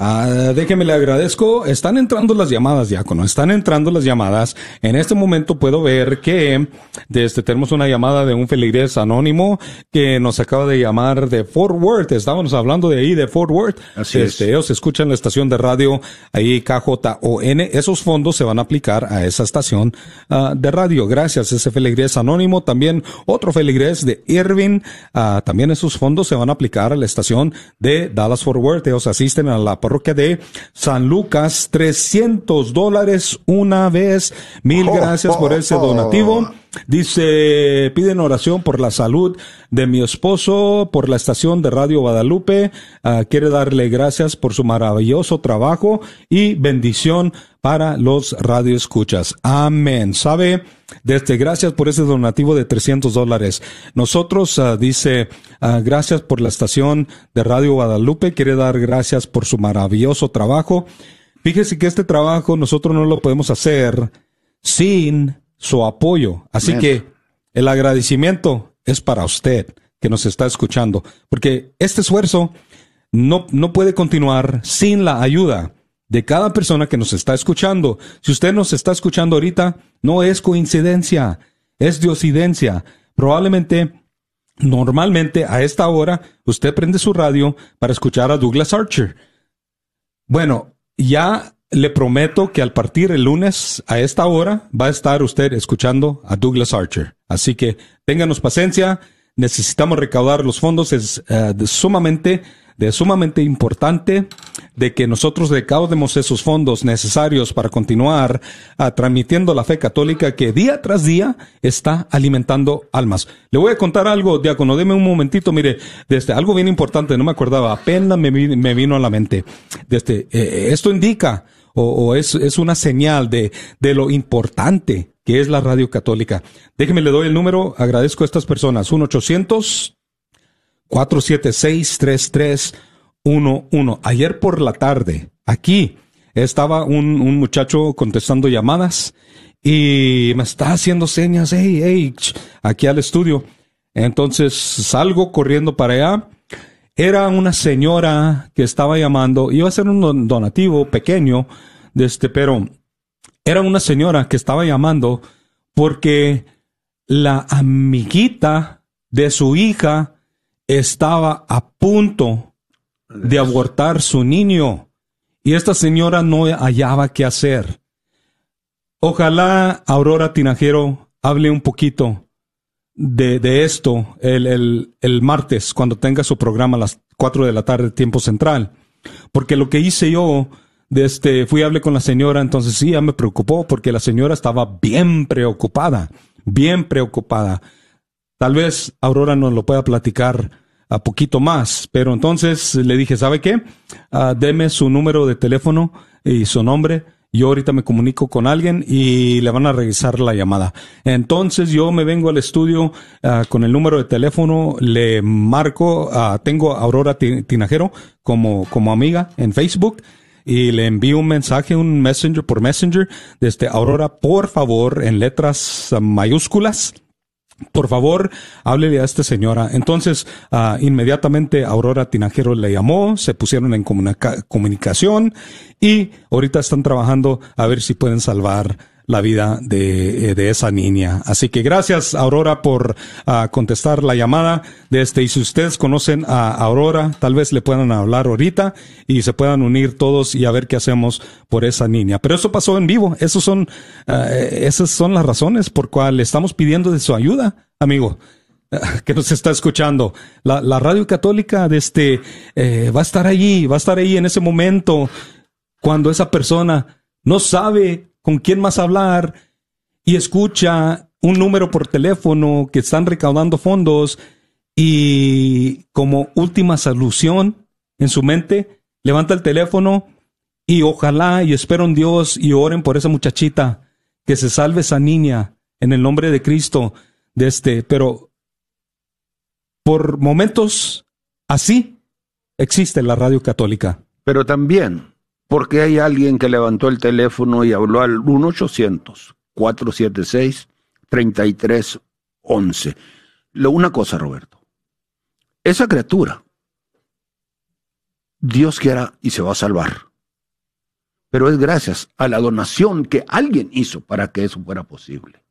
Ah, déjeme le agradezco. Están entrando las llamadas, Diácono. Están entrando las llamadas. En este momento puedo ver que desde tenemos una llamada de un feligrés anónimo que nos acaba de llamar de Fort Worth. Estábamos hablando de ahí, de Fort Worth. Así es. Este, ellos escuchan la estación de radio ahí KJON. Esos fondos se van a aplicar a esa estación ah, de radio. Gracias, ese feligrés anónimo. También otro feligrés de Irving. Ah, también esos fondos se van a aplicar a la estación de Dallas Fort Worth. Ellos asisten a la parroquia de San Lucas. 300 dólares una vez. Mil gracias por ese donativo. Dice, piden oración por la salud de mi esposo, por la estación de Radio Guadalupe. Ah, quiere darle gracias por su maravilloso trabajo y bendición para los radioescuchas. Amén. ¿Sabe? Desde gracias por ese donativo de 300 dólares. Nosotros, ah, dice, ah, gracias por la estación de Radio Guadalupe. Quiere dar gracias por su maravilloso trabajo. Fíjese que este trabajo nosotros no lo podemos hacer sin su apoyo. Así que el agradecimiento es para usted que nos está escuchando, porque este esfuerzo no, no puede continuar sin la ayuda de cada persona que nos está escuchando. Si usted nos está escuchando ahorita, no es coincidencia, es diosidencia. Probablemente, normalmente a esta hora, usted prende su radio para escuchar a Douglas Archer. Bueno, ya le prometo que al partir el lunes a esta hora va a estar usted escuchando a Douglas Archer. Así que ténganos paciencia. Necesitamos recaudar los fondos. Es eh, de sumamente, de sumamente importante de que nosotros recaudemos esos fondos necesarios para continuar ah, transmitiendo la fe católica que día tras día está alimentando almas. Le voy a contar algo, diácono, deme un momentito, mire, desde algo bien importante, no me acordaba, apenas me, me vino a la mente. Desde, eh, esto indica o, o es, es una señal de, de lo importante que es la radio católica. Déjeme, le doy el número, agradezco a estas personas, 1 800 476-3311. Ayer por la tarde, aquí, estaba un, muchacho contestando llamadas y me está haciendo señas, hey, hey, aquí al estudio. Entonces salgo corriendo para allá. Era una señora que estaba llamando, iba a ser un don- donativo pequeño, de este, pero era una señora que estaba llamando porque la amiguita de su hija estaba a punto de abortar su niño y esta señora no hallaba qué hacer. Ojalá Aurora Tinajero hable un poquito de, de esto el, el, el martes cuando tenga su programa a las 4 de la tarde tiempo central. Porque lo que hice yo, de este, fui y hablé con la señora, entonces sí, ya me preocupó porque la señora estaba bien preocupada, bien preocupada. Tal vez Aurora nos lo pueda platicar a poquito más, pero entonces le dije, ¿sabe qué? Ah, deme su número de teléfono y su nombre. Yo ahorita me comunico con alguien y le van a revisar la llamada. Entonces yo me vengo al estudio ah, con el número de teléfono, le marco, ah, tengo a Aurora Ti- Tinajero como, como amiga en Facebook y le envío un mensaje, un messenger por messenger desde Aurora, por favor, en letras mayúsculas. Por favor, háblele a esta señora. Entonces, ah, inmediatamente Aurora Tinajero le llamó, se pusieron en comunica- comunicación y ahorita están trabajando a ver si pueden salvar la vida de, eh, de esa niña. Así que gracias, Aurora, por ah, contestar la llamada de este. Y si ustedes conocen a Aurora, tal vez le puedan hablar ahorita y se puedan unir todos y a ver qué hacemos por esa niña. Pero eso pasó en vivo. Esos son, ah, esas son las razones por cual estamos pidiendo de su ayuda, amigo que nos está escuchando. La, la radio católica de este, eh, va a estar allí, va a estar ahí en ese momento cuando esa persona no sabe con quién más hablar y escucha un número por teléfono que están recaudando fondos y como última solución en su mente, levanta el teléfono y ojalá y espero en Dios y oren por esa muchachita, que se salve esa niña en el nombre de Cristo de este, pero por momentos así existe la radio católica. Pero también, porque hay alguien que levantó el teléfono y habló al 1-800-476-3311. Lo, una cosa, Roberto. Esa criatura, Dios quiera y se va a salvar. Pero es gracias a la donación que alguien hizo para que eso fuera posible.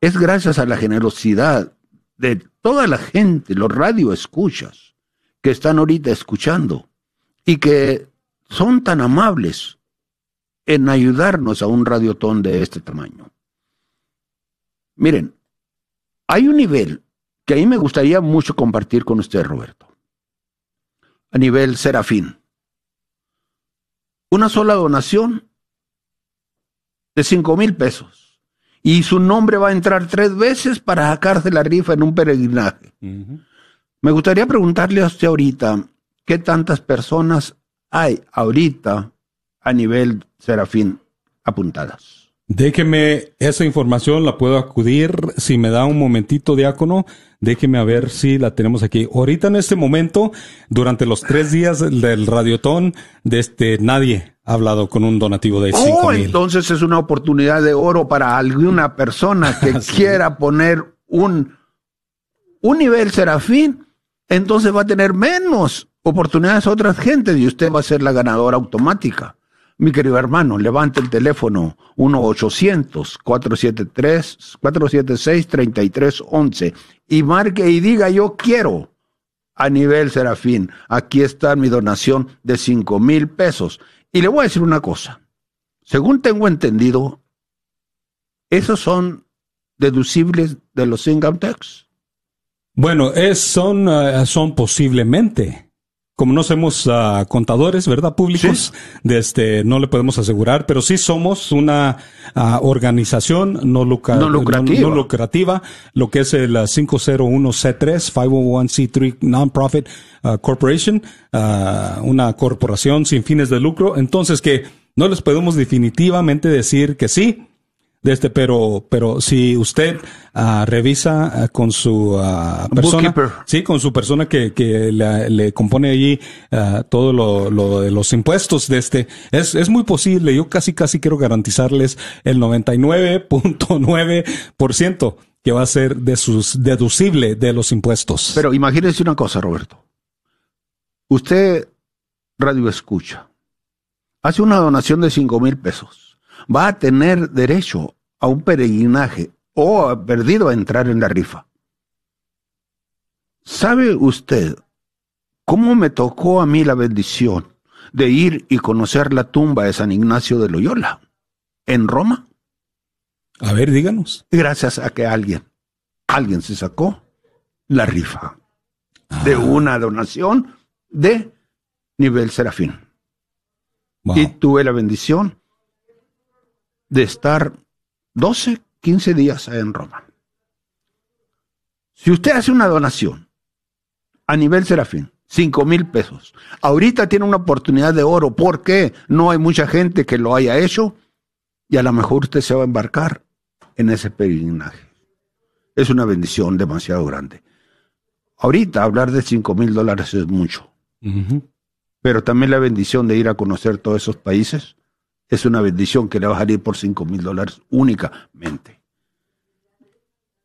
Es gracias a la generosidad de toda la gente, los radioescuchas, que están ahorita escuchando y que son tan amables en ayudarnos a un radiotón de este tamaño. Miren, hay un nivel que a mí me gustaría mucho compartir con usted, Roberto. A nivel serafín. Una sola donación de cinco mil pesos. Y su nombre va a entrar tres veces para sacarse la rifa en un peregrinaje. Me gustaría preguntarle a usted ahorita, ¿qué tantas personas hay ahorita a nivel serafín apuntadas? Déjeme esa información, la puedo acudir. Si me da un momentito, diácono, déjeme a ver si la tenemos aquí. Ahorita en este momento, durante los tres días del radiotón, de este, nadie ha hablado con un donativo de cinco Oh, mil. entonces es una oportunidad de oro para alguna persona que quiera poner un, un nivel serafín, entonces va a tener menos oportunidades a otras gentes y usted va a ser la ganadora automática. Mi querido hermano, levante el teléfono 1-800-473-476-3311 y marque y diga yo quiero a nivel serafín. Aquí está mi donación de cinco mil pesos. Y le voy a decir una cosa. Según tengo entendido, esos son deducibles de los income tax. Bueno, es, son, eh, son posiblemente. Como no somos ah, contadores, ¿verdad? Públicos, de este, no le podemos asegurar, pero sí somos una ah, organización no, lucra- No lucrativa. no lucrativa, lo que es el ah, 501C3, 501C3 Non-Profit ah, Corporation, una corporación sin fines de lucro. Entonces que no les podemos definitivamente decir que sí, de este, pero, pero si usted ah, revisa ah, con su ah, persona, Bookkeeper. sí, con su persona que, que le, le compone allí todo lo, lo de los impuestos de este, es, es muy posible. Yo casi, casi quiero garantizarles el 99.9% que va a ser de sus deducible de los impuestos. Pero imagínese una cosa, Roberto. Usted, radio escucha, hace una donación de cinco mil pesos. Va a tener derecho a un peregrinaje o ha perdido a entrar en la rifa. ¿Sabe usted cómo me tocó a mí la bendición de ir y conocer la tumba de San Ignacio de Loyola en Roma? a ver, díganos. gracias a que alguien, alguien se sacó la rifa de una donación de nivel serafín. Wow. Y tuve la bendición de estar 12, 15 días en Roma. Si usted hace una donación a nivel serafín, 5 mil pesos, ahorita tiene una oportunidad de oro porque no hay mucha gente que lo haya hecho y a lo mejor usted se va a embarcar en ese peregrinaje. Es una bendición demasiado grande. Ahorita hablar de 5 mil dólares es mucho, pero también la bendición de ir a conocer todos esos países es una bendición que le va a salir por 5 mil dólares únicamente.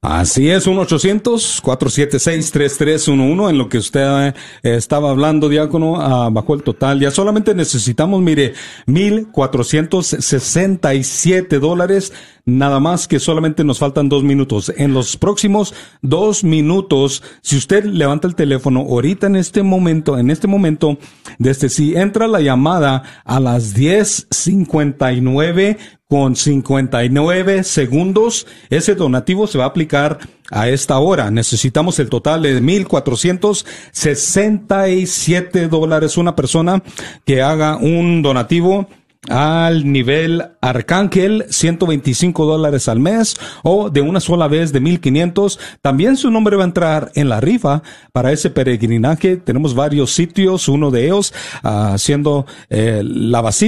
Así es, 1-800-476-3311, en lo que usted eh, estaba hablando, diácono, ah, bajó el total. Ya solamente necesitamos, mire, 1.467 dólares, nada más que solamente nos faltan dos minutos. En los próximos dos minutos, si usted levanta el teléfono ahorita en este momento, en este momento, desde si entra la llamada a las 10.59, con 59 segundos. Ese donativo se va a aplicar a esta hora. Necesitamos el total de 1.467 dólares. Una persona que haga un donativo al nivel Arcángel, 125 dólares al mes o de una sola vez de 1500. También su nombre va a entrar en la rifa para ese peregrinaje. Tenemos varios sitios, uno de ellos ah, siendo eh, la Basílica